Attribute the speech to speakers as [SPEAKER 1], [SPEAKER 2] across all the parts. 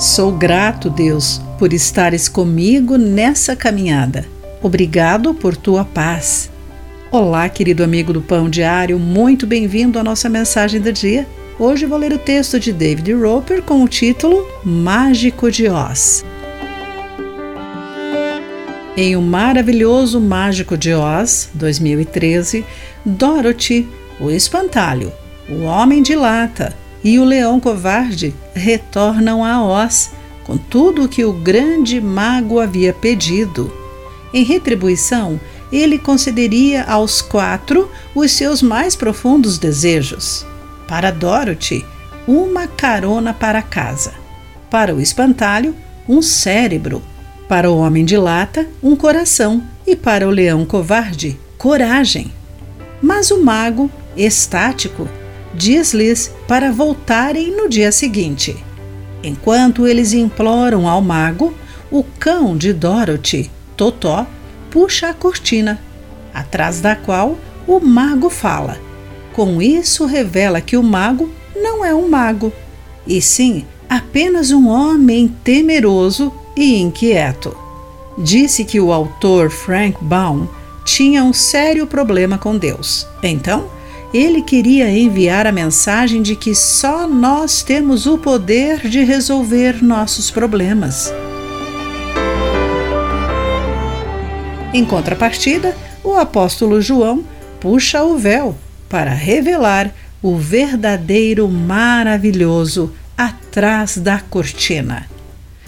[SPEAKER 1] Sou grato, Deus, por estares comigo nessa caminhada. Obrigado por tua paz. Olá, querido amigo do Pão Diário, muito bem-vindo à nossa mensagem do dia. Hoje vou ler o texto de David Roper com o título Mágico de Oz. Em O Maravilhoso Mágico de Oz, 2013, Dorothy, o Espantalho, o Homem de Lata e o leão covarde retornam a Oz com tudo o que o grande mago havia pedido. Em retribuição, ele concederia aos quatro os seus mais profundos desejos. Para Dorothy, uma carona para casa. Para o espantalho, um cérebro. Para o homem de lata, um coração. E para o leão covarde, coragem. Mas o mago, estático, diz-lhes para voltarem no dia seguinte. Enquanto eles imploram ao mago, o cão de Dorothy, Totó, puxa a cortina, atrás da qual o mago fala. Com isso, revela que o mago não é um mago, e sim apenas um homem temeroso e inquieto. Disse que o autor Frank Baum tinha um sério problema com Deus. Então, ele queria enviar a mensagem de que só nós temos o poder de resolver nossos problemas. Em contrapartida, o apóstolo João puxa o véu para revelar o verdadeiro maravilhoso atrás da cortina.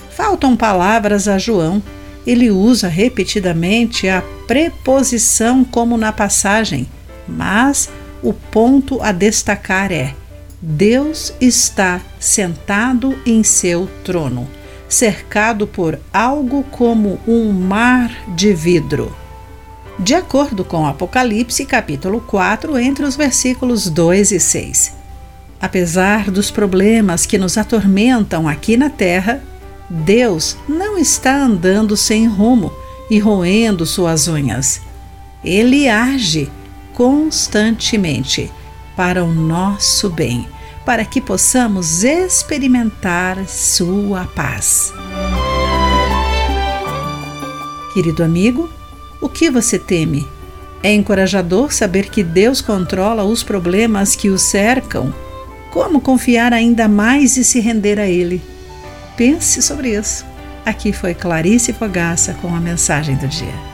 [SPEAKER 1] Faltam palavras a João. Ele usa repetidamente a preposição como na passagem, mas o ponto a destacar é: Deus está sentado em seu trono, cercado por algo como um mar de vidro. De acordo com Apocalipse, capítulo 4, entre os versículos 2 e 6. Apesar dos problemas que nos atormentam aqui na terra, Deus não está andando sem rumo e roendo suas unhas. Ele age constantemente para o nosso bem, para que possamos experimentar Sua paz. Querido amigo, o que você teme? É encorajador saber que Deus controla os problemas que o cercam. Como confiar ainda mais e se render a Ele? Pense sobre isso. Aqui foi Clarice Fogaça com a mensagem do dia.